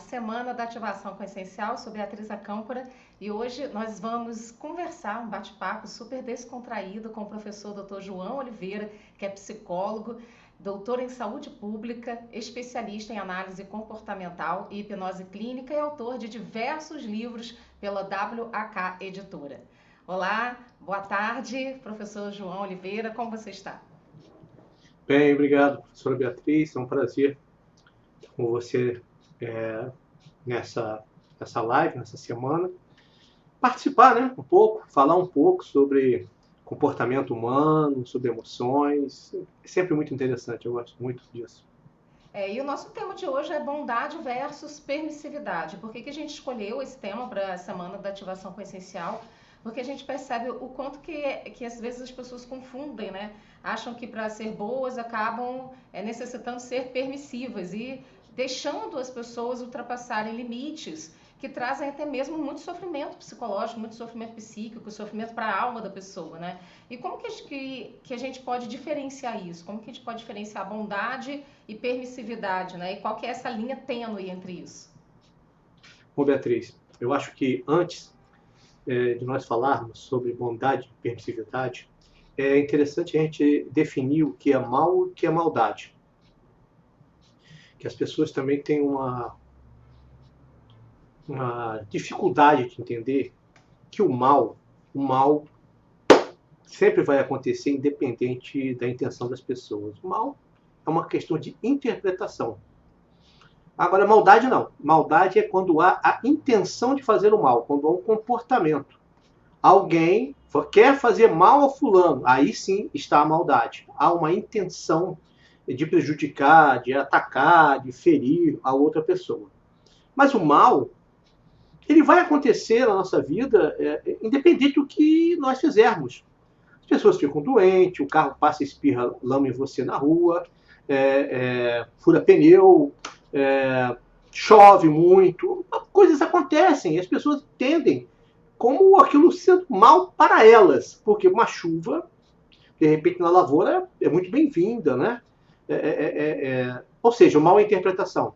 Semana da Ativação com Essencial. Sou Beatriz Acâmpora e hoje nós vamos conversar, um bate-papo super descontraído com o professor Dr. João Oliveira, que é psicólogo, doutor em saúde pública, especialista em análise comportamental e hipnose clínica e autor de diversos livros pela WAK Editora. Olá, boa tarde, professor João Oliveira, como você está? Bem, obrigado, professora Beatriz, é um prazer com você é, nessa, nessa live, nessa semana. Participar né, um pouco, falar um pouco sobre comportamento humano, sobre emoções. É sempre muito interessante, eu gosto muito disso. É, e o nosso tema de hoje é bondade versus permissividade. Por que, que a gente escolheu esse tema para a Semana da Ativação com Essencial? Porque a gente percebe o quanto que, que às vezes as pessoas confundem, né? Acham que para ser boas acabam é, necessitando ser permissivas. E deixando as pessoas ultrapassarem limites que trazem até mesmo muito sofrimento psicológico, muito sofrimento psíquico, sofrimento para a alma da pessoa, né? E como que, que, que a gente pode diferenciar isso? Como que a gente pode diferenciar bondade e permissividade, né? E qual que é essa linha tênue entre isso? Bom, Beatriz, eu acho que antes é, de nós falarmos sobre bondade e permissividade, é interessante a gente definir o que é mal e o que é maldade que as pessoas também têm uma, uma dificuldade de entender que o mal, o mal sempre vai acontecer independente da intenção das pessoas. O mal é uma questão de interpretação. Agora, maldade não. Maldade é quando há a intenção de fazer o mal, quando há um comportamento. Alguém quer fazer mal ao fulano, aí sim está a maldade. Há uma intenção de prejudicar, de atacar, de ferir a outra pessoa. Mas o mal, ele vai acontecer na nossa vida é, independente do que nós fizermos. As pessoas ficam doentes, o carro passa e espirra lama em você na rua, é, é, fura pneu, é, chove muito, coisas acontecem, as pessoas entendem como aquilo sendo mal para elas, porque uma chuva, de repente na lavoura, é muito bem-vinda, né? É é, é, é, é, ou seja, mal interpretação.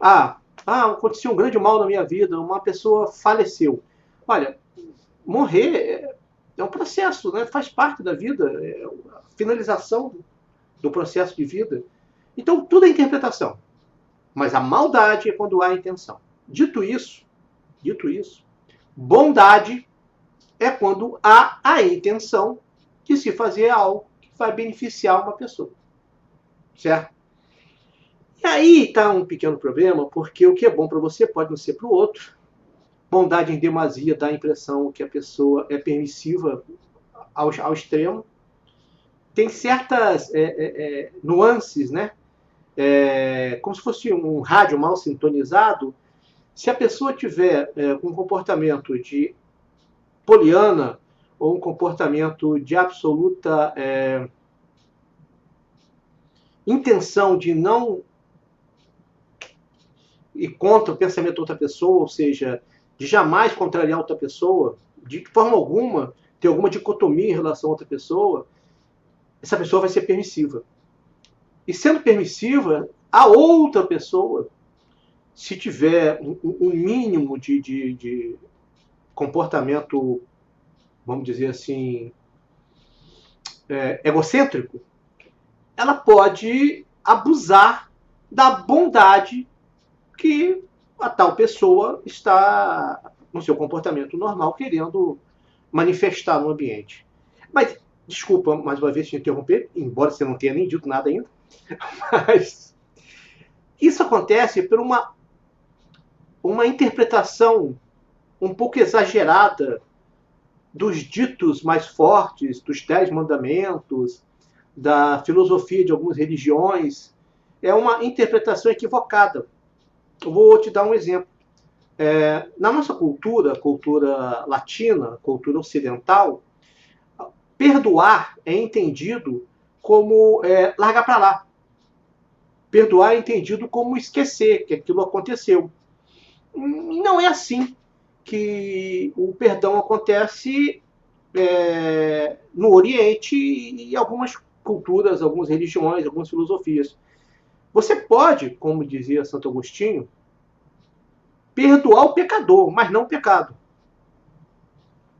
Ah, ah, aconteceu um grande mal na minha vida, uma pessoa faleceu. Olha, morrer é um processo, né? faz parte da vida, é a finalização do processo de vida. Então, tudo é interpretação. Mas a maldade é quando há intenção. Dito isso, dito isso, bondade é quando há a intenção de se fazer algo que vai beneficiar uma pessoa. Certo? E aí está um pequeno problema, porque o que é bom para você pode não ser para o outro. Bondade em demasia dá a impressão que a pessoa é permissiva ao, ao extremo. Tem certas é, é, é, nuances, né? É, como se fosse um rádio mal sintonizado. Se a pessoa tiver é, um comportamento de poliana ou um comportamento de absoluta é, intenção de não ir contra o pensamento de outra pessoa, ou seja, de jamais contrariar outra pessoa, de forma alguma ter alguma dicotomia em relação a outra pessoa, essa pessoa vai ser permissiva. E sendo permissiva, a outra pessoa, se tiver um, um mínimo de, de, de comportamento, vamos dizer assim, é, egocêntrico, ela pode abusar da bondade que a tal pessoa está no seu comportamento normal querendo manifestar no ambiente. Mas, desculpa mais uma vez te interromper, embora você não tenha nem dito nada ainda, mas isso acontece por uma, uma interpretação um pouco exagerada dos ditos mais fortes, dos dez mandamentos, da filosofia de algumas religiões, é uma interpretação equivocada. Eu vou te dar um exemplo. É, na nossa cultura, cultura latina, cultura ocidental, perdoar é entendido como é, largar para lá. Perdoar é entendido como esquecer que aquilo aconteceu. Não é assim que o perdão acontece é, no Oriente e algumas culturas, algumas religiões, algumas filosofias. Você pode, como dizia Santo Agostinho, perdoar o pecador, mas não o pecado.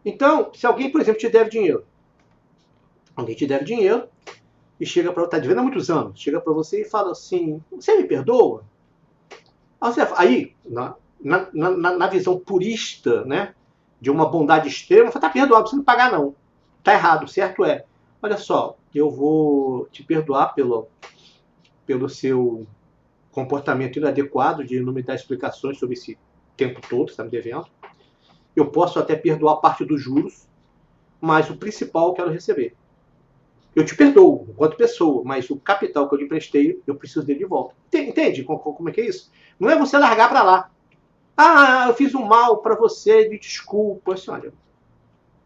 Então, se alguém, por exemplo, te deve dinheiro, alguém te deve dinheiro e chega para está devendo há muitos anos, chega para você e fala assim: você me perdoa? Aí, na, na, na, na visão purista, né, de uma bondade extrema, você está perdoado, você não pagar não. Está errado, certo é. Olha só, eu vou te perdoar pelo, pelo seu comportamento inadequado de não me dar explicações sobre esse tempo todo que está me devendo. Eu posso até perdoar parte dos juros, mas o principal eu quero receber. Eu te perdoo enquanto pessoa, mas o capital que eu lhe emprestei, eu preciso dele de volta. Entende como é que é isso? Não é você largar para lá. Ah, eu fiz um mal para você, me desculpa. Assim, olha,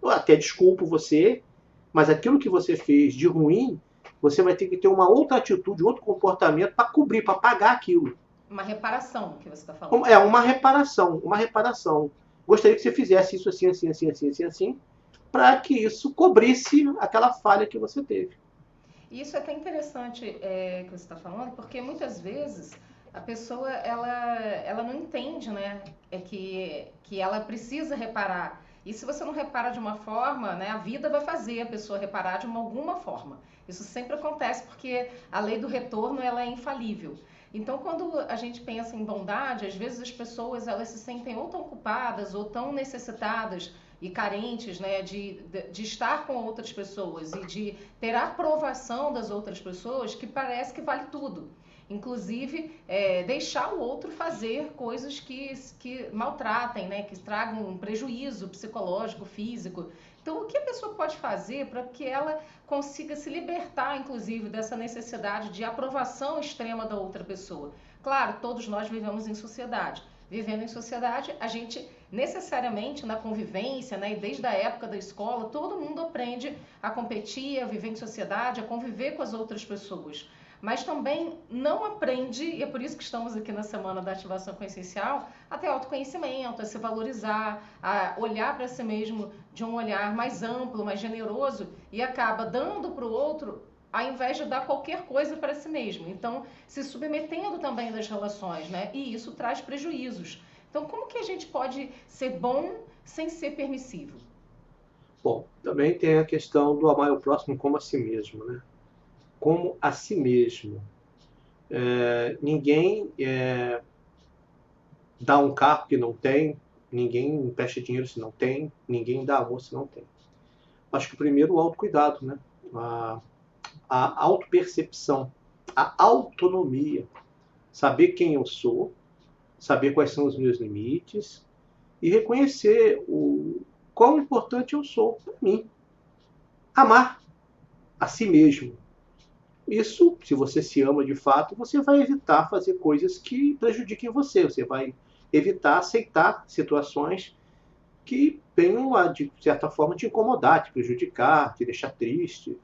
eu até desculpo você, mas aquilo que você fez de ruim, você vai ter que ter uma outra atitude, outro comportamento para cobrir, para pagar aquilo. Uma reparação que você está falando. É, uma reparação, uma reparação. Gostaria que você fizesse isso assim, assim, assim, assim, assim, assim, para que isso cobrisse aquela falha que você teve. Isso é até interessante é, que você está falando, porque muitas vezes a pessoa ela, ela não entende, né? É que, que ela precisa reparar. E se você não repara de uma forma, né, a vida vai fazer a pessoa reparar de uma, alguma forma. Isso sempre acontece porque a lei do retorno ela é infalível. Então, quando a gente pensa em bondade, às vezes as pessoas elas se sentem ou tão culpadas ou tão necessitadas e carentes né, de, de, de, estar com outras pessoas e de ter a aprovação das outras pessoas que parece que vale tudo. Inclusive, é, deixar o outro fazer coisas que, que maltratem, né, que tragam um prejuízo psicológico, físico. Então, o que a pessoa pode fazer para que ela consiga se libertar, inclusive, dessa necessidade de aprovação extrema da outra pessoa? Claro, todos nós vivemos em sociedade. Vivendo em sociedade, a gente necessariamente na convivência, né, e desde a época da escola, todo mundo aprende a competir, a viver em sociedade, a conviver com as outras pessoas mas também não aprende, e é por isso que estamos aqui na semana da ativação consciencial, a ter autoconhecimento, a se valorizar, a olhar para si mesmo de um olhar mais amplo, mais generoso e acaba dando para o outro ao invés de dar qualquer coisa para si mesmo. Então, se submetendo também das relações, né? E isso traz prejuízos. Então, como que a gente pode ser bom sem ser permissivo? Bom, também tem a questão do amar o próximo como a si mesmo, né? Como a si mesmo. É, ninguém é, dá um carro que não tem, ninguém empresta dinheiro se não tem, ninguém dá amor se não tem. Acho que o primeiro o autocuidado, né? a, a autopercepção, a autonomia, saber quem eu sou, saber quais são os meus limites e reconhecer o quão importante eu sou para mim. Amar a si mesmo, isso, se você se ama de fato, você vai evitar fazer coisas que prejudiquem você. Você vai evitar aceitar situações que venham a, de certa forma, te incomodar, te prejudicar, te deixar triste.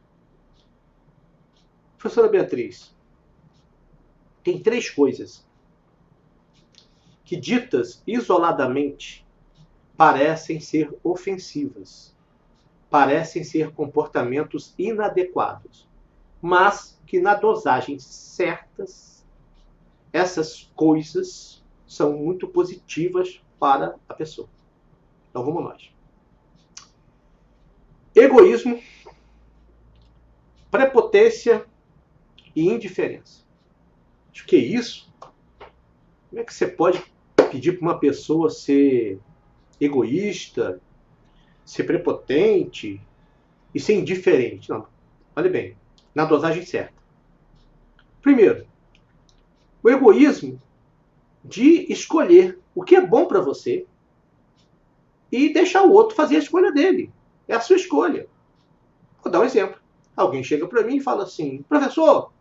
Professora Beatriz, tem três coisas que, ditas isoladamente, parecem ser ofensivas, parecem ser comportamentos inadequados mas que na dosagem certas, essas coisas são muito positivas para a pessoa. Então vamos nós. Egoísmo, prepotência e indiferença. Acho que é isso. Como é que você pode pedir para uma pessoa ser egoísta, ser prepotente e ser indiferente? Não. Olha bem, na dosagem certa. Primeiro, o egoísmo de escolher o que é bom para você e deixar o outro fazer a escolha dele. É a sua escolha. Vou dar um exemplo. Alguém chega para mim e fala assim: professor,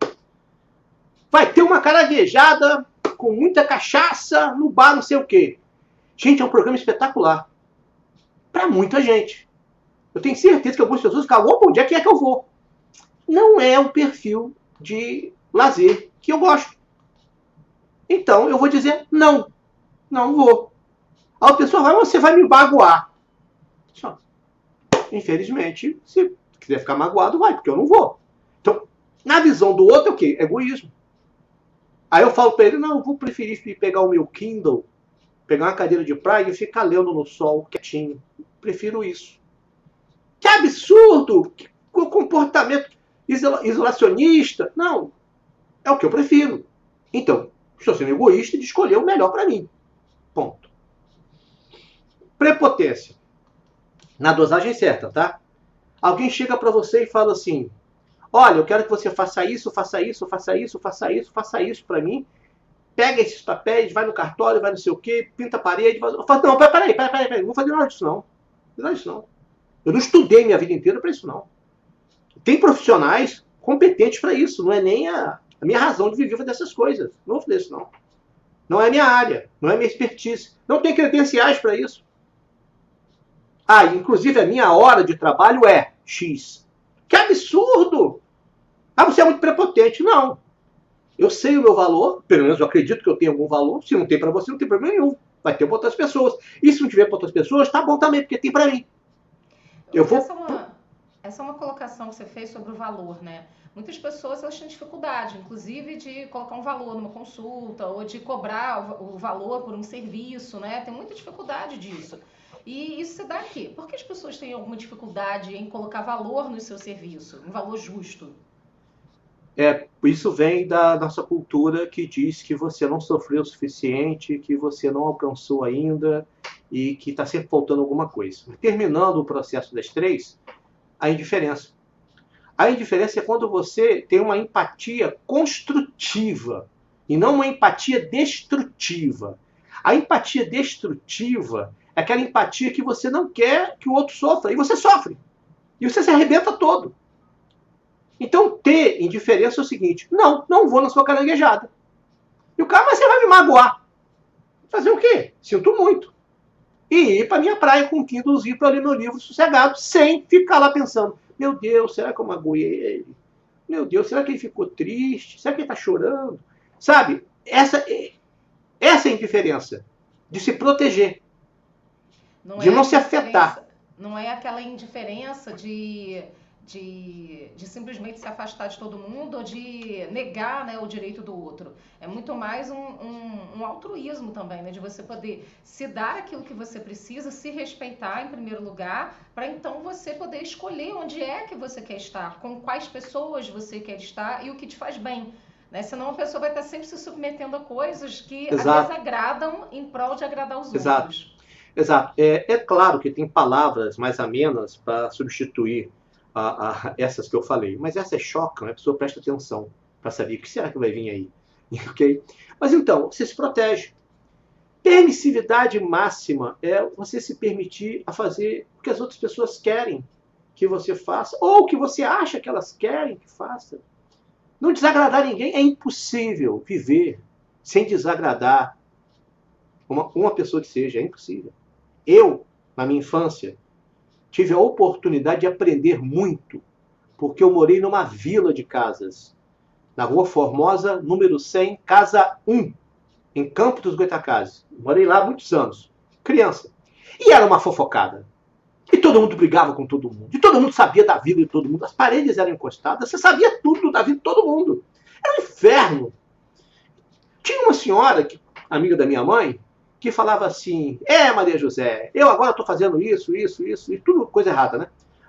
vai ter uma caranguejada com muita cachaça no bar, não sei o quê. Gente, é um programa espetacular. Para muita gente. Eu tenho certeza que algumas pessoas ficam, opa, onde é que é que eu vou? Não é o perfil de lazer que eu gosto. Então eu vou dizer não, não vou. A pessoa vai, você vai me baguar. Só. Infelizmente, se quiser ficar magoado, vai, porque eu não vou. Então, na visão do outro é o quê? Egoísmo. Aí eu falo para ele, não, eu vou preferir pegar o meu Kindle, pegar uma cadeira de praia e ficar lendo no sol, quietinho. Prefiro isso. Que absurdo! Que comportamento isolacionista. Não, é o que eu prefiro. Então, estou sendo egoísta de escolher o melhor para mim. Ponto. Prepotência. Na dosagem certa, tá? Alguém chega para você e fala assim: Olha, eu quero que você faça isso, faça isso, faça isso, faça isso, faça isso para mim. Pega esses papéis, vai no cartório, vai não sei o quê, pinta a parede. Faz... Não, peraí, peraí, peraí, peraí, não vou fazer nada disso não. Não nada disso não. Eu não estudei minha vida inteira para isso não. Tem profissionais competentes para isso, não é nem a, a, minha razão de viver dessas coisas. Não vou fazer isso não. Não é minha área, não é minha expertise. Não tem credenciais para isso. Ah, inclusive a minha hora de trabalho é X. Que absurdo! Ah, você é muito prepotente. Não. Eu sei o meu valor, pelo menos eu acredito que eu tenho algum valor. Se não tem para você, não tem problema nenhum. Vai ter para outras pessoas. E se não tiver para outras pessoas, tá bom também, porque tem para mim. Eu vou... essa, é uma, essa é uma colocação que você fez sobre o valor, né? Muitas pessoas elas têm dificuldade, inclusive, de colocar um valor numa consulta ou de cobrar o, valor por um serviço, né? Tem muita dificuldade disso. E isso se dá aqui. Por que as pessoas têm alguma dificuldade em colocar valor no seu serviço, um valor justo? É, isso vem da nossa cultura que diz que você não sofreu o suficiente, que você não alcançou ainda e que está sempre faltando alguma coisa. Terminando o processo das três, a indiferença. A indiferença é quando você tem uma empatia construtiva e não uma empatia destrutiva. A empatia destrutiva é aquela empatia que você não quer que o outro sofra. E você sofre. E você se arrebenta todo. Então, ter indiferença é o seguinte: não, não vou na sua caranguejada. E o cara, mas você vai me magoar. Fazer o quê? Sinto muito. E ir para minha praia com um Kindlezinho para ler meu livro sossegado, sem ficar lá pensando: meu Deus, será que eu magoei ele? Meu Deus, será que ele ficou triste? Será que ele está chorando? Sabe? Essa, é, essa é a indiferença. De se proteger não de é não se afetar. Não é aquela indiferença de, de, de, simplesmente se afastar de todo mundo ou de negar né, o direito do outro. É muito mais um, um, um altruísmo também, né, de você poder se dar aquilo que você precisa, se respeitar em primeiro lugar, para então você poder escolher onde é que você quer estar, com quais pessoas você quer estar e o que te faz bem. Né? Senão a pessoa vai estar sempre se submetendo a coisas que Exato. às vezes agradam em prol de agradar os Exato. outros. Exato. É, é claro que tem palavras mais amenas para substituir a, a, essas que eu falei, mas essas chocam, a pessoa presta atenção para saber o que será que vai vir aí. ok? Mas então, você se protege. Permissividade máxima é você se permitir a fazer o que as outras pessoas querem que você faça, ou o que você acha que elas querem que faça. Não desagradar ninguém é impossível viver sem desagradar uma, uma pessoa que seja, é impossível. Eu, na minha infância, tive a oportunidade de aprender muito, porque eu morei numa vila de casas, na Rua Formosa, número 100, casa 1, em Campo dos Goitacazes. Morei lá há muitos anos, criança. E era uma fofocada. E todo mundo brigava com todo mundo. E todo mundo sabia da vida de todo mundo. As paredes eram encostadas, você sabia tudo da vida de todo mundo. Era um inferno. Tinha uma senhora, amiga da minha mãe, que falava assim: É, Maria José, eu agora estou fazendo isso, isso, isso, e tudo coisa errada, né?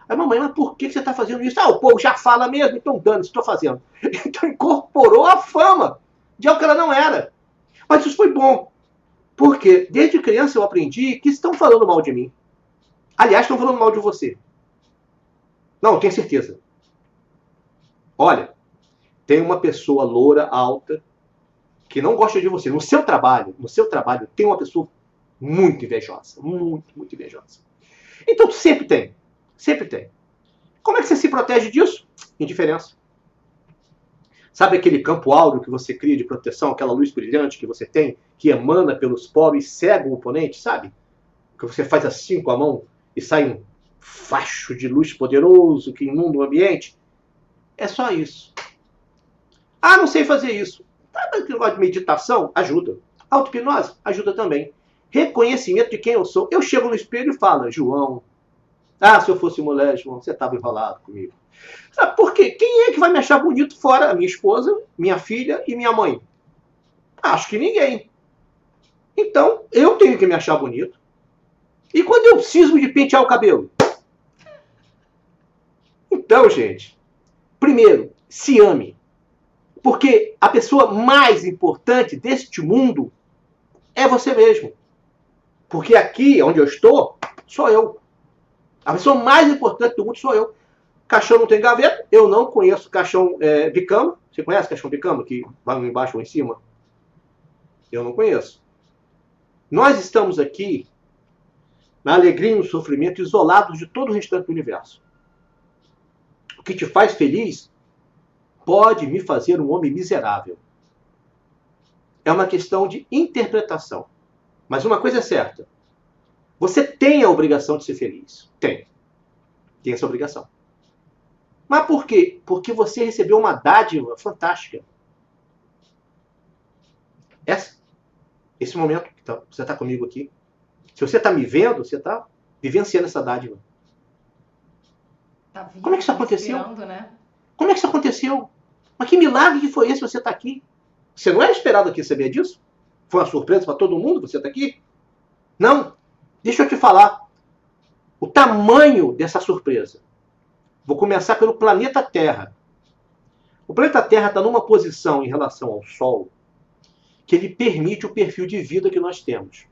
Aí, mamãe, mas por que você está fazendo isso? Ah, o povo já fala mesmo, então dane-se, estou fazendo. Então incorporou a fama de algo que ela não era. Mas isso foi bom, porque desde criança eu aprendi que estão falando mal de mim. Aliás, estão falando mal de você. Não, tenho certeza. Olha, tem uma pessoa loura, alta, que não gosta de você, no seu trabalho, no seu trabalho, tem uma pessoa muito invejosa. Muito, muito invejosa. Então sempre tem. Sempre tem. Como é que você se protege disso? Indiferença. Sabe aquele campo áureo que você cria de proteção, aquela luz brilhante que você tem, que emana pelos poros e cega o oponente, sabe? Que você faz assim com a mão e sai um facho de luz poderoso que inunda o ambiente? É só isso. Ah, não sei fazer isso. Sabe que negócio de meditação? Ajuda. Auto-hipnose? Ajuda também. Reconhecimento de quem eu sou. Eu chego no espelho e falo, João, ah, se eu fosse mulher, João, você estava enrolado comigo. Sabe por quê? Quem é que vai me achar bonito fora a minha esposa, minha filha e minha mãe? Acho que ninguém. Então, eu tenho que me achar bonito. E quando eu preciso de pentear o cabelo? Então, gente, primeiro, se ame. Porque a pessoa mais importante deste mundo é você mesmo. Porque aqui, onde eu estou, sou eu. A pessoa mais importante do mundo sou eu. Caixão não tem gaveta, eu não conheço caixão é, bicama. Você conhece caixão bicama, que vai embaixo ou em cima? Eu não conheço. Nós estamos aqui na alegria e no sofrimento, isolados de todo o restante do universo. O que te faz feliz pode me fazer um homem miserável. É uma questão de interpretação. Mas uma coisa é certa: você tem a obrigação de ser feliz. Tem. Tem essa obrigação. Mas por quê? Porque você recebeu uma dádiva fantástica. Essa, esse momento que tá, você está comigo aqui. Se você está me vendo, você está vivenciando essa dádiva. Tá vivo, Como é que isso aconteceu? Né? Como é que isso aconteceu? Mas que milagre que foi esse você está aqui? Você não era esperado aqui saber disso? Foi uma surpresa para todo mundo você está aqui? Não. Deixa eu te falar o tamanho dessa surpresa. Vou começar pelo planeta Terra. O planeta Terra está numa posição em relação ao Sol que ele permite o perfil de vida que nós temos.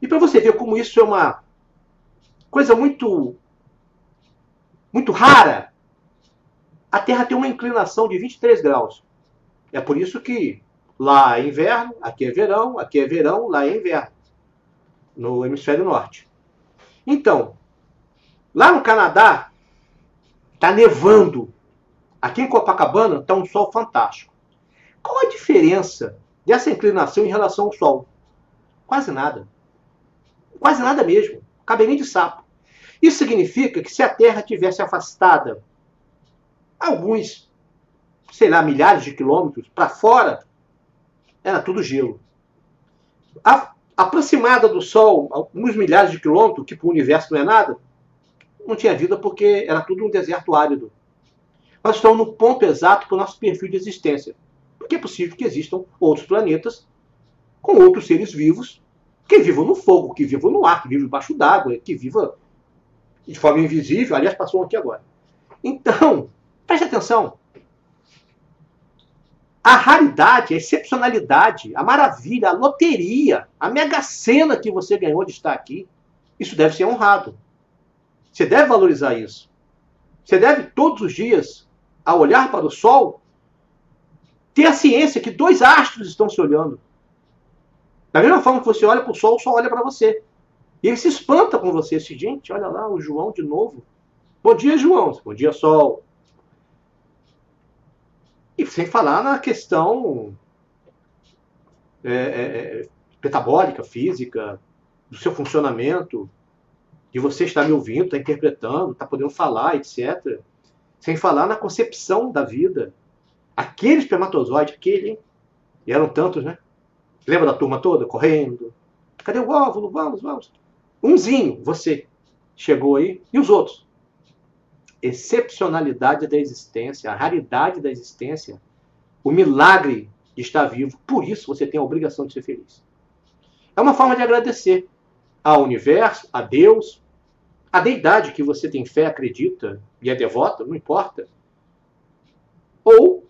E para você ver como isso é uma coisa muito muito rara, a Terra tem uma inclinação de 23 graus. É por isso que lá é inverno, aqui é verão, aqui é verão, lá é inverno, no hemisfério norte. Então, lá no Canadá, está nevando. Aqui em Copacabana está um sol fantástico. Qual a diferença dessa inclinação em relação ao Sol? Quase nada. Quase nada mesmo. Cabelinho de sapo. Isso significa que se a Terra tivesse afastada alguns, sei lá, milhares de quilômetros para fora, era tudo gelo. A, aproximada do Sol, alguns milhares de quilômetros, que para o universo não é nada, não tinha vida porque era tudo um deserto árido. Nós estamos no ponto exato para o nosso perfil de existência. Porque é possível que existam outros planetas com outros seres vivos que vivam no fogo, que vivam no ar, que vivam debaixo d'água, que vivam de forma invisível. Aliás, passou aqui agora. Então, preste atenção. A raridade, a excepcionalidade, a maravilha, a loteria, a mega sena que você ganhou de estar aqui, isso deve ser honrado. Você deve valorizar isso. Você deve todos os dias, ao olhar para o sol, ter a ciência que dois astros estão se olhando. Da mesma forma que você olha para o sol, o sol olha para você. E ele se espanta com você. Esse, gente, olha lá, o João de novo. Bom dia, João. Bom dia, sol. E sem falar na questão é, é, metabólica, física, do seu funcionamento, de você estar me ouvindo, estar interpretando, estar podendo falar, etc. Sem falar na concepção da vida. Aquele espermatozoide, aquele? E eram tantos, né? Lembra da turma toda correndo? Cadê o óvulo? Vamos, vamos. Umzinho, você, chegou aí. E os outros? Excepcionalidade da existência, a raridade da existência, o milagre de estar vivo. Por isso você tem a obrigação de ser feliz. É uma forma de agradecer ao universo, a Deus, a deidade que você tem fé, acredita e é devota, não importa. Ou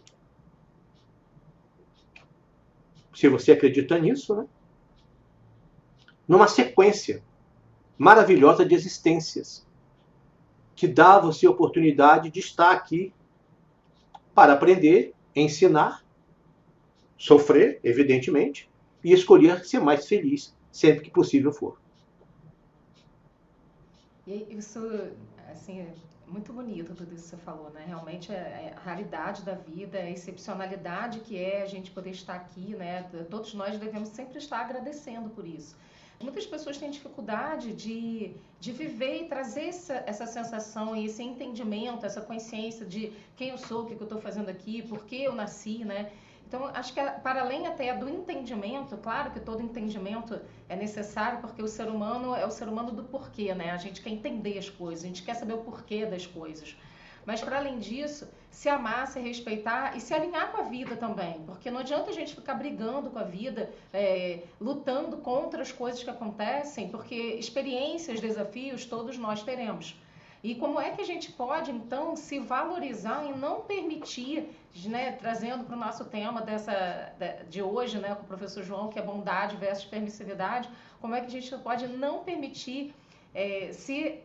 se você acredita nisso, né? numa sequência maravilhosa de existências que dá a você a oportunidade de estar aqui para aprender, ensinar, sofrer, evidentemente, e escolher ser mais feliz sempre que possível for. Isso, assim, muito bonito tudo isso que você falou, né? Realmente é, é a raridade da vida, a excepcionalidade que é a gente poder estar aqui, né? Todos nós devemos sempre estar agradecendo por isso. Muitas pessoas têm dificuldade de, de viver e trazer essa, essa sensação e esse entendimento, essa consciência de quem eu sou, o que eu estou fazendo aqui, por que eu nasci, né? Então, acho que para além até do entendimento, claro que todo entendimento é necessário, porque o ser humano é o ser humano do porquê, né? A gente quer entender as coisas, a gente quer saber o porquê das coisas. Mas para além disso, se amar, se respeitar e se alinhar com a vida também, porque não adianta a gente ficar brigando com a vida, é, lutando contra as coisas que acontecem, porque experiências, desafios, todos nós teremos. E como é que a gente pode, então, se valorizar e não permitir, né, trazendo para o nosso tema dessa, de hoje, né, com o professor João, que é bondade versus permissividade, como é que a gente pode não permitir é, se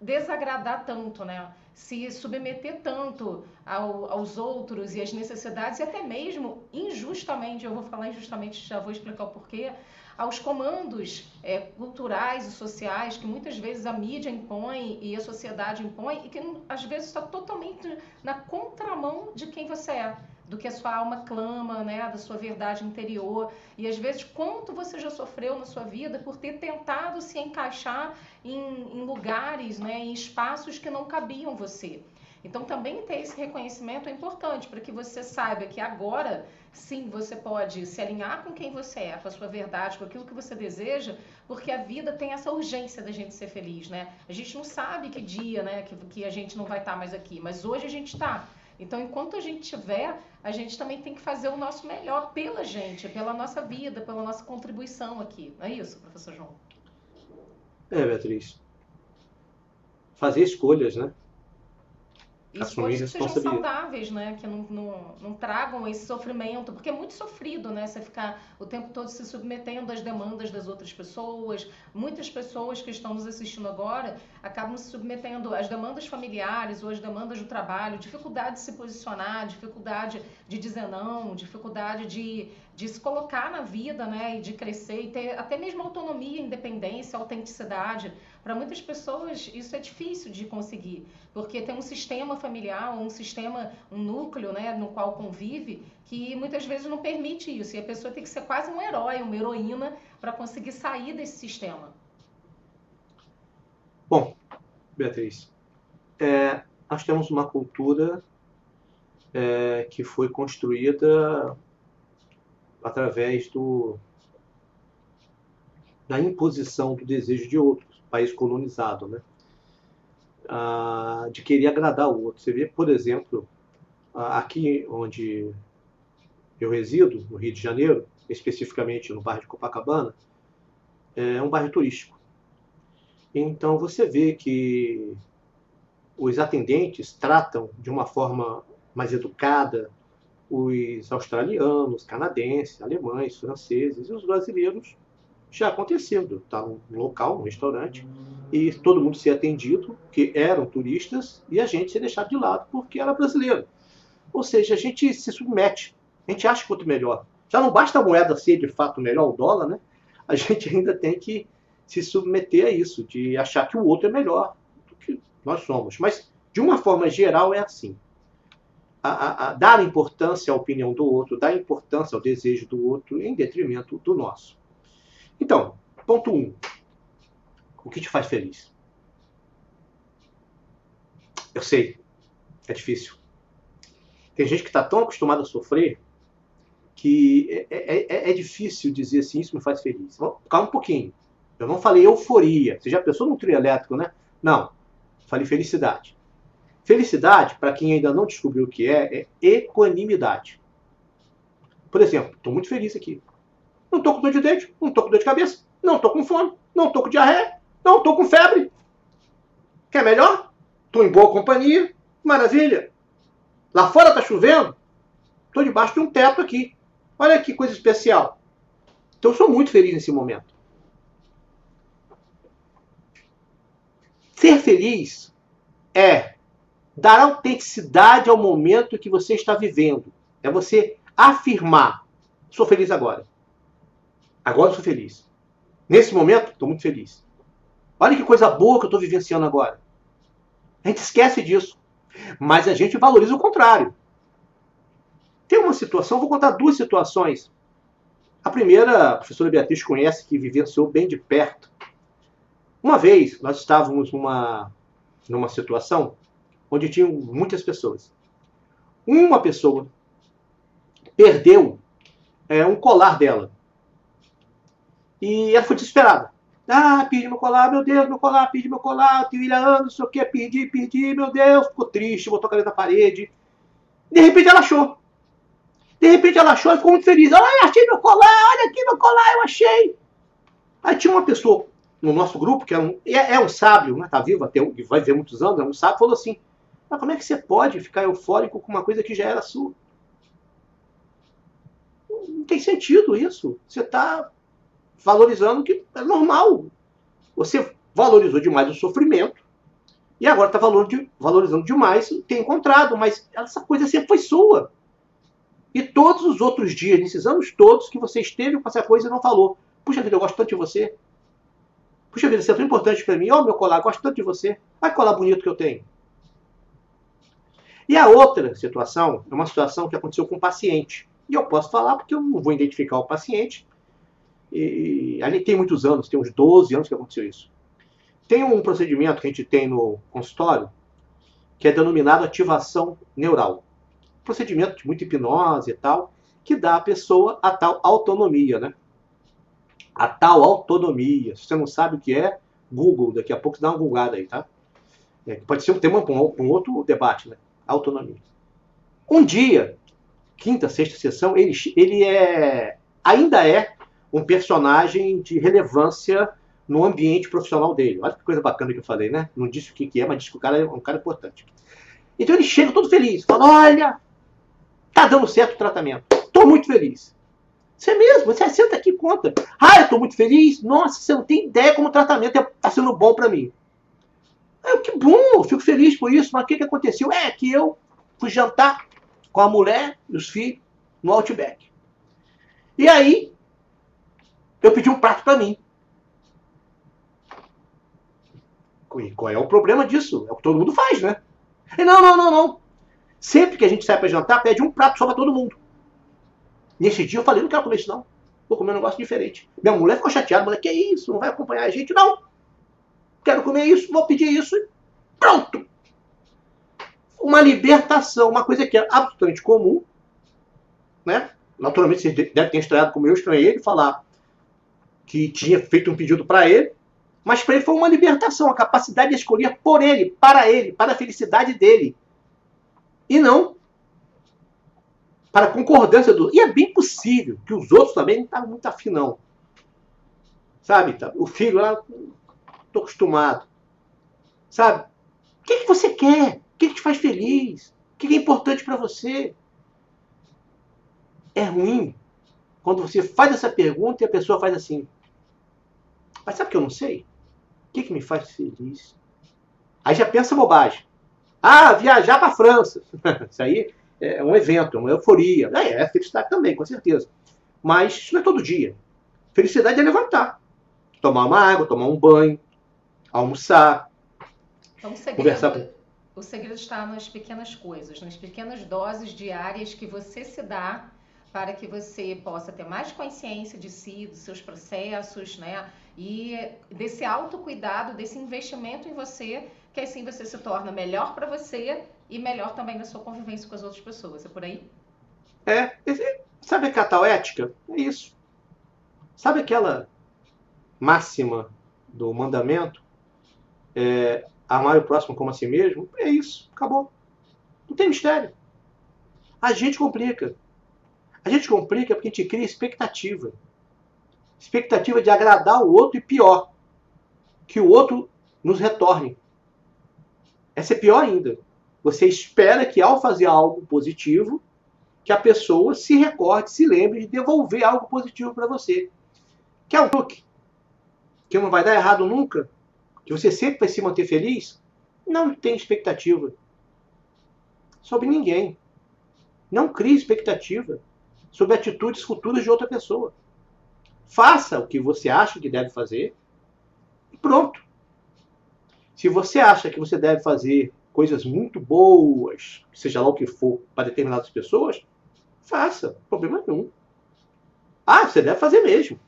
desagradar tanto, né? Se submeter tanto ao, aos outros e às necessidades, e até mesmo injustamente, eu vou falar injustamente, já vou explicar o porquê, aos comandos é, culturais e sociais que muitas vezes a mídia impõe e a sociedade impõe e que às vezes está totalmente na contramão de quem você é do que a sua alma clama, né, da sua verdade interior. E às vezes, quanto você já sofreu na sua vida por ter tentado se encaixar em, em lugares, né, em espaços que não cabiam você. Então, também ter esse reconhecimento é importante para que você saiba que agora, sim, você pode se alinhar com quem você é, com a sua verdade, com aquilo que você deseja, porque a vida tem essa urgência da gente ser feliz, né? A gente não sabe que dia, né, que, que a gente não vai estar mais aqui, mas hoje a gente está. Então, enquanto a gente tiver, a gente também tem que fazer o nosso melhor pela gente, pela nossa vida, pela nossa contribuição aqui. Não é isso, professor João? É, Beatriz. Fazer escolhas, né? Assumir que sejam saudáveis, né? Que não, não, não, tragam esse sofrimento, porque é muito sofrido, né? Você ficar o tempo todo se submetendo às demandas das outras pessoas. Muitas pessoas que estão nos assistindo agora acabam se submetendo às demandas familiares ou às demandas do trabalho, dificuldade de se posicionar, dificuldade de dizer não, dificuldade de, de se colocar na vida, né? E de crescer e ter até mesmo autonomia, independência, autenticidade. Para muitas pessoas isso é difícil de conseguir, porque tem um sistema familiar, um sistema, um núcleo, né, no qual convive, que muitas vezes não permite isso. E a pessoa tem que ser quase um herói, uma heroína para conseguir sair desse sistema. Bom, Beatriz, é, nós temos uma cultura é, que foi construída através do, da imposição do desejo de outros país colonizado, né? Ah, de querer agradar o outro. Você vê, por exemplo, aqui onde eu resido, no Rio de Janeiro, especificamente no bairro de Copacabana, é um bairro turístico. Então você vê que os atendentes tratam de uma forma mais educada os australianos, canadenses, alemães, franceses e os brasileiros já acontecendo. Está num local, num restaurante, e todo mundo ser atendido, que eram turistas, e a gente ser deixado de lado porque era brasileiro. Ou seja, a gente se submete, a gente acha que o outro é melhor. Já não basta a moeda ser de fato melhor, o dólar, né? A gente ainda tem que se submeter a isso, de achar que o outro é melhor do que nós somos. Mas, de uma forma geral, é assim. A, a, a dar importância à opinião do outro, dar importância ao desejo do outro em detrimento do nosso. Então, ponto 1. Um, o que te faz feliz? Eu sei, é difícil. Tem gente que está tão acostumada a sofrer que é, é, é, é, difícil dizer assim, isso me faz feliz. Calma um pouquinho. Eu não falei euforia. Você já pensou num trio elétrico, né? Não. Falei felicidade. Felicidade, para quem ainda não descobriu o que é, é equanimidade. Por exemplo, estou muito feliz aqui. Não estou com dor de dente, não estou com dor de cabeça, não estou com fome, não estou com diarreia, não estou com febre. Quer melhor? Estou em boa companhia, maravilha. Lá fora está chovendo, estou debaixo de um teto aqui. Olha que coisa especial. Então eu sou muito feliz nesse momento. Ser feliz é dar autenticidade ao momento que você está vivendo. É você afirmar: sou feliz agora. Agora eu sou feliz. Nesse momento, estou muito feliz. Olha que coisa boa que eu estou vivenciando agora. A gente esquece disso. Mas a gente valoriza o contrário. Tem uma situação, vou contar duas situações. A primeira, a professora Beatriz conhece, que vivenciou bem de perto. Uma vez, nós estávamos numa, numa situação onde tinham muitas pessoas. Uma pessoa perdeu é, um colar dela. E ela foi desesperada. Ah, perdi meu colar, meu Deus, meu colar, perdi meu colar, tenho anos, não sei o que, perdi, perdi, meu Deus, ficou triste, botou a cabeça na parede. De repente ela achou. De repente ela achou e ficou muito feliz. Olha, achei meu colar, olha aqui meu colar, eu achei. Aí tinha uma pessoa no nosso grupo, que é um, é, é um sábio, né, tá vivo até, vai ver muitos anos, é um sábio, falou assim, mas como é que você pode ficar eufórico com uma coisa que já era sua? Não tem sentido isso. Você está valorizando que é normal. Você valorizou demais o sofrimento e agora está valorizando demais ter encontrado, mas essa coisa sempre foi sua. E todos os outros dias, nesses anos todos que você esteve com essa coisa e não falou. Puxa vida, eu gosto tanto de você. Puxa vida, você é tão importante para mim. Ó, oh, meu colar, gosto tanto de você. Olha que colar bonito que eu tenho. E a outra situação é uma situação que aconteceu com um paciente. E eu posso falar porque eu não vou identificar o paciente. E ali tem muitos anos, tem uns 12 anos que aconteceu isso. Tem um procedimento que a gente tem no consultório que é denominado ativação neural. Procedimento de muita hipnose e tal, que dá à pessoa a tal autonomia, né? A tal autonomia. Se você não sabe o que é, Google, daqui a pouco você dá uma googada aí, tá? É, pode ser um tema para um, um outro debate, né? autonomia. Um dia, quinta, sexta sessão, ele, ele é, ainda é um personagem de relevância no ambiente profissional dele. Olha que coisa bacana que eu falei, né? Não disse o que, que é, mas disse que o cara é um cara importante. Então ele chega todo feliz, fala: Olha, tá dando certo o tratamento. Tô muito feliz. Você mesmo, você senta aqui e conta. Ah, eu tô muito feliz. Nossa, você não tem ideia como o tratamento está sendo bom para mim. Eu, que bom, fico feliz por isso, mas o que, que aconteceu? É que eu fui jantar com a mulher e os filhos no Outback. E aí, eu pedi um prato para mim. E qual é o problema disso? É o que todo mundo faz, né? E não, não, não, não. Sempre que a gente sai para jantar, pede um prato só para todo mundo. Nesse dia eu falei, não quero comer isso não. Vou comer um negócio diferente. Minha mulher ficou chateada, mulher, que isso? Não vai acompanhar a gente? Não quero comer isso, vou pedir isso pronto. Uma libertação, uma coisa que é absolutamente comum, né? Naturalmente, você deve ter estranhado como eu estranhei ele falar que tinha feito um pedido para ele, mas para ele foi uma libertação, a capacidade de escolher por ele, para ele, para a felicidade dele. E não para a concordância do. E é bem possível que os outros também não estavam muito afim, não. Sabe? Tá, o filho lá Estou acostumado. Sabe? O que, que você quer? O que, que te faz feliz? O que, que é importante para você? É ruim quando você faz essa pergunta e a pessoa faz assim. Mas sabe que eu não sei? O que, que me faz feliz? Aí já pensa bobagem. Ah, viajar para a França. Isso aí é um evento, é uma euforia. É, é felicidade também, com certeza. Mas isso não é todo dia. Felicidade é levantar. Tomar uma água, tomar um banho, almoçar, então, o segredo, conversar. O segredo está nas pequenas coisas, nas pequenas doses diárias que você se dá para que você possa ter mais consciência de si, dos seus processos, né? E desse autocuidado, desse investimento em você, que assim você se torna melhor para você e melhor também na sua convivência com as outras pessoas. É por aí? É. Sabe a ética? É isso. Sabe aquela máxima do mandamento? é, amar o próximo como a si mesmo, é isso, acabou. Não tem mistério. A gente complica. A gente complica porque a gente cria expectativa. Expectativa de agradar o outro e pior, que o outro nos retorne. Essa é pior ainda. Você espera que ao fazer algo positivo, que a pessoa se recorde, se lembre de devolver algo positivo para você. Que é um truque. Que não vai dar errado nunca, que você sempre vai se manter feliz, não tem expectativa sobre ninguém. Não crie expectativa sobre atitudes futuras de outra pessoa. Faça o que você acha que deve fazer e pronto. Se você acha que você deve fazer coisas muito boas, seja lá o que for, para determinadas pessoas, faça, problema nenhum. Ah, você deve fazer mesmo.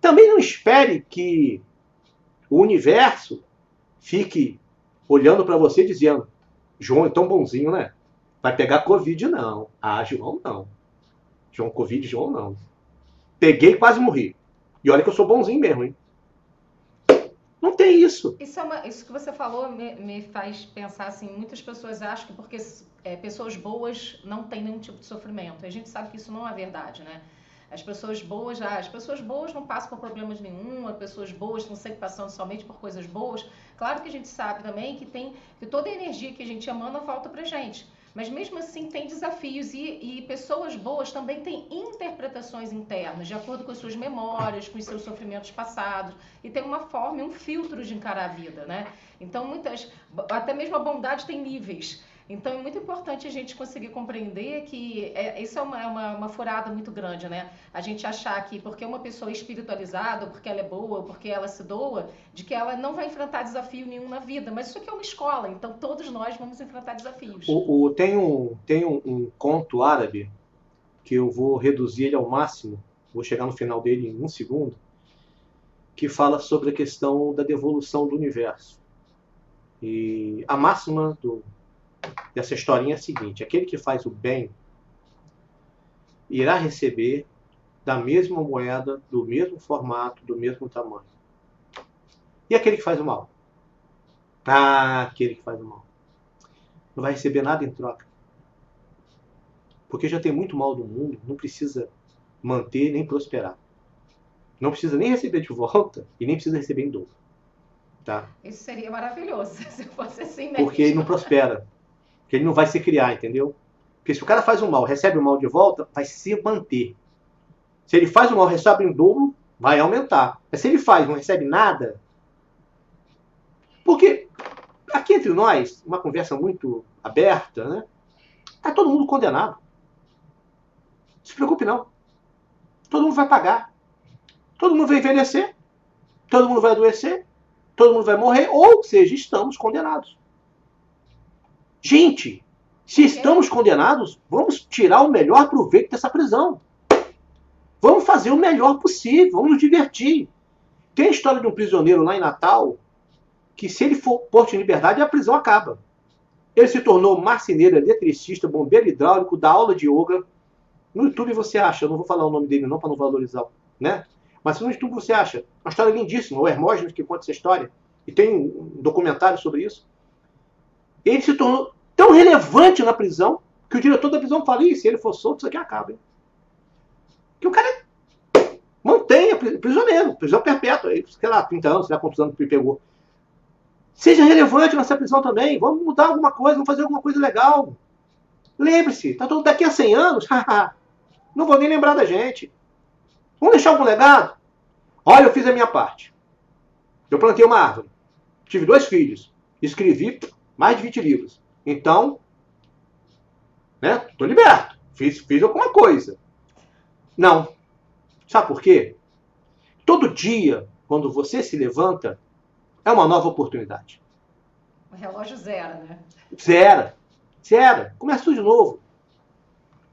Também não espere que o universo fique olhando para você dizendo: João é tão bonzinho, né? Vai pegar Covid, não. Ah, João não. João, Covid, João não. Peguei quase morri. E olha que eu sou bonzinho mesmo, hein? Não tem isso. Isso, é uma, isso que você falou me, me, faz pensar assim, muitas pessoas acham que porque é, pessoas boas não têm nenhum tipo de sofrimento. A gente sabe que isso não é verdade, né? As pessoas boas, ah, as pessoas boas não passam por problemas nenhum, as pessoas boas estão sempre passando somente por coisas boas. Claro que a gente sabe também que tem que toda a energia que a gente emana volta pra gente. Mas mesmo assim tem desafios e, e, pessoas boas também têm interpretações internas, de acordo com as suas memórias, com os seus sofrimentos passados, e tem uma forma, um filtro de encarar a vida, né? Então muitas, até mesmo a bondade tem níveis. Então é muito importante a gente conseguir compreender que é, isso é uma, uma, uma, furada muito grande, né? A gente achar que porque uma pessoa é espiritualizada, porque ela é boa, porque ela se doa, de que ela não vai enfrentar desafio nenhum na vida. Mas isso aqui é uma escola, então todos nós vamos enfrentar desafios. O, o tem um, tem um, um conto árabe que eu vou reduzir ele ao máximo, vou chegar no final dele em um segundo, que fala sobre a questão da devolução do universo. E a máxima do, dessa historinha é a seguinte: aquele que faz o bem irá receber da mesma moeda, do mesmo formato, do mesmo tamanho. E aquele que faz o mal? Ah, aquele que faz o mal. Não vai receber nada em troca. Porque já tem muito mal no mundo, não precisa manter nem prosperar. Não precisa nem receber de volta e nem precisa receber em dobro. Tá? Isso seria maravilhoso se fosse assim mesmo. Porque ele não prospera que ele não vai se criar, entendeu? Porque se o cara faz o mal, recebe o mal de volta, vai se manter. Se ele faz o mal, recebe em dobro, vai aumentar. Mas se ele faz não recebe nada, porque aqui entre nós, uma conversa muito aberta, né? Tá todo mundo condenado. Não se preocupe não. Todo mundo vai pagar. Todo mundo vai envelhecer. Todo mundo vai adoecer. Todo mundo vai morrer. Ou seja, estamos condenados. Gente, se estamos condenados, vamos tirar o melhor proveito dessa prisão. Vamos fazer o melhor possível, vamos nos divertir. Tem a história de um prisioneiro lá em Natal que, se ele for posto em liberdade, a prisão acaba. Ele se tornou marceneiro, eletricista, bombeiro hidráulico, dá aula de yoga. No YouTube você acha, eu não vou falar o nome dele não para não valorizar, né? Mas no YouTube você acha. Uma história lindíssima, o Hermógenes que conta essa história. E tem um documentário sobre isso ele se tornou tão relevante na prisão que o diretor da prisão fala: se ele for solto, isso aqui acaba. Hein? Que o cara mantenha prisioneiro, prisão perpétua, sei lá, 30 anos, sei lá quantos anos ele pegou. Seja relevante nessa prisão também. Vamos mudar alguma coisa, vamos fazer alguma coisa legal. Lembre-se, tá todo daqui a 100 anos, não vou nem lembrar da gente. Vamos deixar algum legado? Olha, eu fiz a minha parte. Eu plantei uma árvore. Tive dois filhos. Escrevi mais de 20 livros. Então, né? Tô liberto. Fiz, fiz alguma coisa. Não. Sabe por quê? Todo dia, quando você se levanta, é uma nova oportunidade. O relógio zero, né? Zero. Zero. Começa tudo de novo.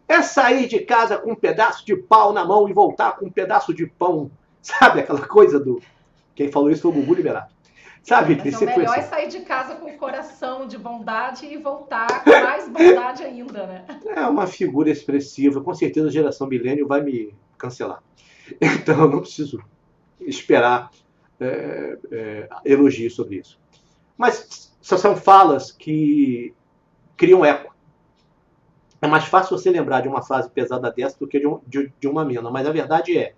É sair de casa com um pedaço de pau na mão e voltar com um pedaço de pão. Sabe aquela coisa do. Quem falou isso foi o Gugu Liberato. Sabe? Mas o melhor é sair de casa com o coração de bondade e voltar com mais bondade ainda, né? É uma figura expressiva. Com certeza a geração milênio vai me cancelar. Então eu não preciso esperar é, é, elogios sobre isso. Mas são falas que criam eco. É mais fácil você lembrar de uma frase pesada dessa do que de, um, de, de uma mina. Mas a verdade é,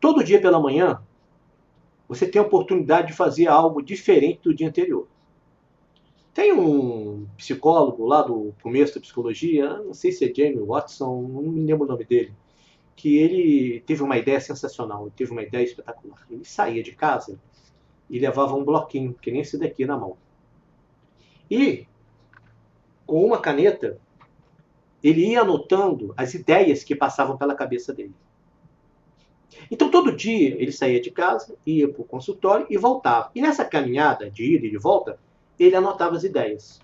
todo dia pela manhã você tem a oportunidade de fazer algo diferente do dia anterior. Tem um psicólogo lá do começo da psicologia, não sei se é Jamie Watson, não me lembro o nome dele, que ele teve uma ideia sensacional, teve uma ideia espetacular. Ele saía de casa e levava um bloquinho, que nem esse daqui na mão. E, com uma caneta, ele ia anotando as ideias que passavam pela cabeça dele. Então, todo dia ele saía de casa, ia para o consultório e voltava. E nessa caminhada de ida e de volta, ele anotava as ideias.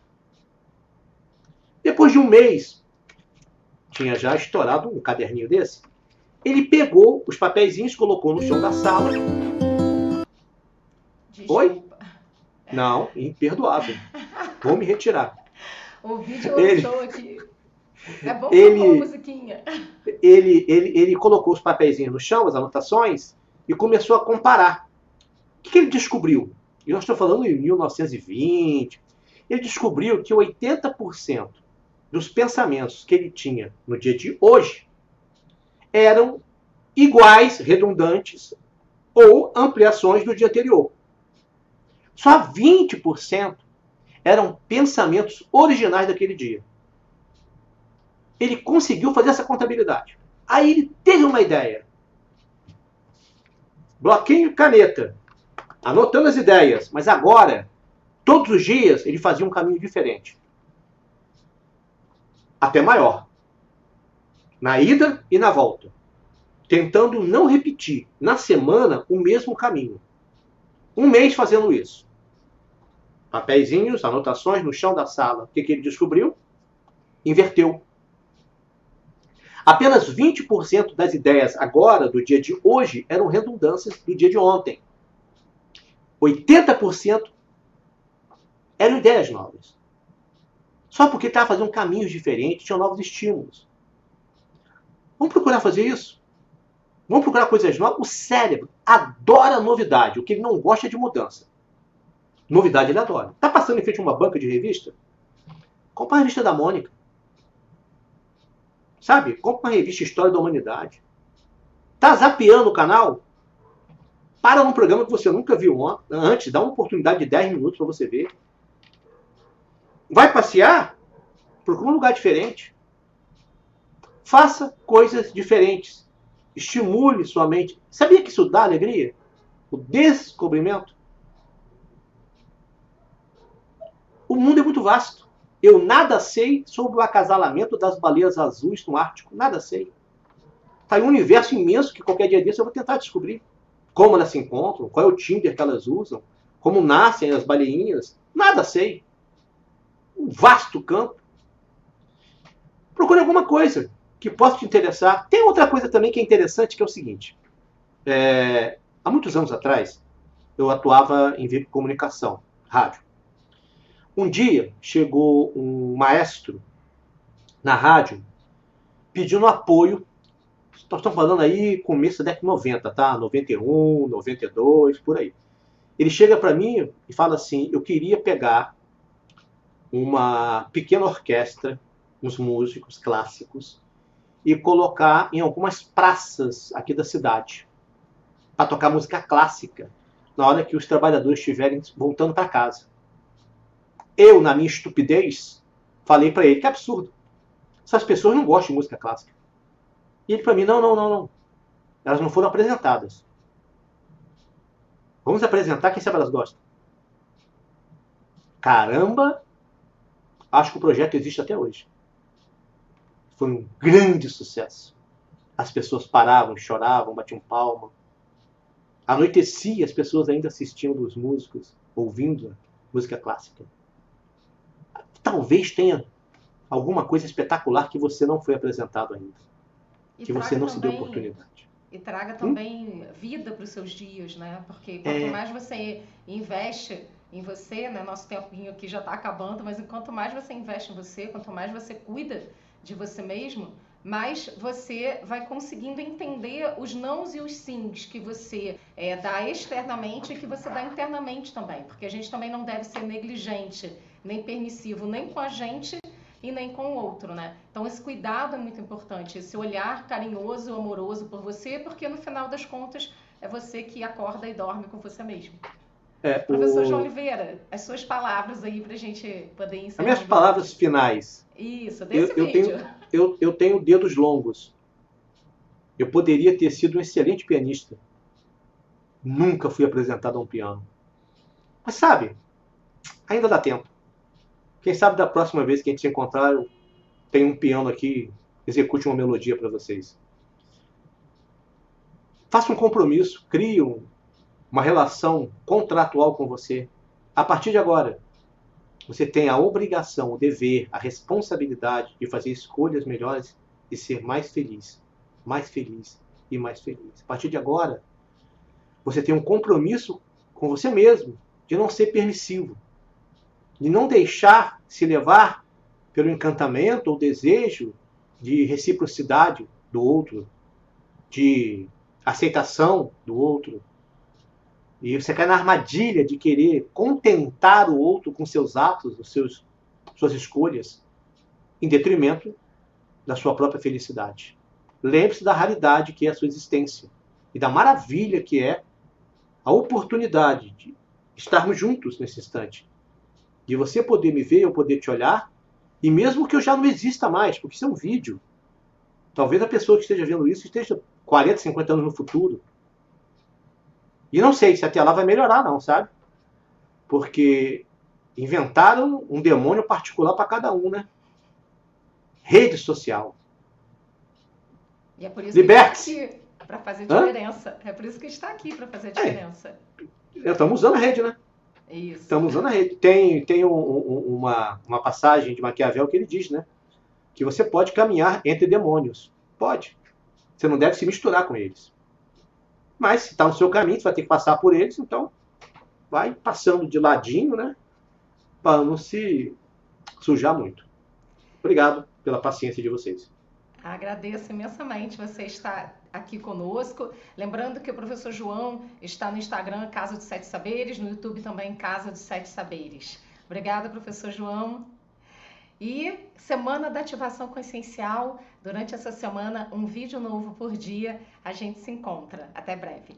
Depois de um mês, tinha já estourado um caderninho desse, ele pegou os papeizinhos, colocou no chão da sala. Desculpa. Oi? Não, imperdoável. Vou me retirar. O vídeo ele... aqui. É bom ele, musiquinha. Ele, ele, ele colocou os papeizinhos no chão, as anotações, e começou a comparar. O que ele descobriu? e nós estou falando em 1920, ele descobriu que 80% dos pensamentos que ele tinha no dia de hoje eram iguais, redundantes ou ampliações do dia anterior. Só 20% eram pensamentos originais daquele dia. Ele conseguiu fazer essa contabilidade. Aí ele teve uma ideia. Bloquinho e caneta. Anotando as ideias. Mas agora, todos os dias, ele fazia um caminho diferente. Até maior. Na ida e na volta. Tentando não repetir na semana o mesmo caminho. Um mês fazendo isso. Papeizinhos, anotações no chão da sala. O que, que ele descobriu? Inverteu. Apenas 20% das ideias agora, do dia de hoje, eram redundâncias do dia de ontem. 80% eram ideias novas. Só porque estava fazendo caminhos diferentes, tinham novos estímulos. Vamos procurar fazer isso? Vamos procurar coisas novas? O cérebro adora novidade. O que ele não gosta é de mudança. Novidade ele adora. Está passando em frente a uma banca de revista? Compra a revista da Mônica. Sabe? Compra uma revista História da Humanidade. Tá zapeando o canal? Para um programa que você nunca viu antes, dá uma oportunidade de 10 minutos para você ver. Vai passear? Procura um lugar diferente. Faça coisas diferentes. Estimule sua mente. Sabia que isso dá alegria? O descobrimento. O mundo é muito vasto. Eu nada sei sobre o acasalamento das baleias azuis no Ártico. Nada sei. Está um universo imenso que qualquer dia desse eu vou tentar descobrir. Como elas se encontram, qual é o Tinder que elas usam, como nascem as baleinhas. Nada sei. Um vasto campo. Procure alguma coisa que possa te interessar. Tem outra coisa também que é interessante, que é o seguinte. É, há muitos anos atrás, eu atuava em comunicação, rádio. Um dia chegou um maestro na rádio pedindo apoio. Nós estamos falando aí começo da década de 90, tá? 91, 92, por aí. Ele chega para mim e fala assim: Eu queria pegar uma pequena orquestra, uns músicos clássicos, e colocar em algumas praças aqui da cidade para tocar música clássica na hora que os trabalhadores estiverem voltando para casa. Eu, na minha estupidez, falei para ele que é absurdo. Essas pessoas não gostam de música clássica. E ele para mim, não, não, não, não. Elas não foram apresentadas. Vamos apresentar quem sabe elas gostam. Caramba! Acho que o projeto existe até hoje. Foi um grande sucesso. As pessoas paravam, choravam, batiam palma. Anoitecia, as pessoas ainda assistiam os músicos, ouvindo música clássica talvez tenha alguma coisa espetacular que você não foi apresentado ainda. E que você não também, se deu oportunidade. E traga também hum? vida para os seus dias, né? Porque quanto é... mais você investe em você, né? Nosso tempinho aqui já está acabando, mas quanto mais você investe em você, quanto mais você cuida de você mesmo, mais você vai conseguindo entender os nãos e os sims que você é, dá externamente e que você dá internamente também. Porque a gente também não deve ser negligente nem permissivo nem com a gente e nem com o outro, né? Então esse cuidado é muito importante, esse olhar carinhoso, amoroso por você, porque no final das contas é você que acorda e dorme com você mesmo. É, Professor o... João Oliveira, as suas palavras aí para a gente poder ensinar. As minhas palavras finais. Isso, desse eu, eu vídeo. Tenho, eu, eu tenho dedos longos. Eu poderia ter sido um excelente pianista. Nunca fui apresentado a um piano. Mas sabe, ainda dá tempo. Quem sabe da próxima vez que a gente se encontrar, eu tenho um piano aqui, execute uma melodia para vocês. Faça um compromisso, crie um, uma relação contratual com você. A partir de agora, você tem a obrigação, o dever, a responsabilidade de fazer escolhas melhores e ser mais feliz, mais feliz e mais feliz. A partir de agora, você tem um compromisso com você mesmo de não ser permissivo, de não deixar se levar pelo encantamento ou desejo de reciprocidade do outro, de aceitação do outro. E você cai na armadilha de querer contentar o outro com seus atos, os seus, suas escolhas, em detrimento da sua própria felicidade. Lembre-se da raridade que é a sua existência e da maravilha que é a oportunidade de estarmos juntos nesse instante. De você poder me ver, eu poder te olhar, e mesmo que eu já não exista mais, porque isso é um vídeo. Talvez a pessoa que esteja vendo isso esteja 40, 50 anos no futuro. E não sei se até lá vai melhorar, não, sabe? Porque inventaram um demônio particular para cada um, né? Rede social. E é por isso Liberte-se. que está aqui para fazer diferença. É por isso que está aqui para fazer diferença. Estamos usando a rede, né? Isso. Estamos usando a rede. Tem, tem um- um- uma, uma passagem de Maquiavel que ele diz, né? Que você pode caminhar entre demônios. Pode. Você não deve se misturar com eles. Mas se está no seu caminho, você vai ter que passar por eles, então vai passando de ladinho, né? Para não se sujar muito. Obrigado pela paciência de vocês. Agradeço imensamente você estar aqui conosco. Lembrando que o professor João está no Instagram Casa dos Sete Saberes, no YouTube também Casa dos Sete Saberes. Obrigada, professor João. E semana da ativação consciencial. Durante essa semana, um vídeo novo por dia. A gente se encontra. Até breve.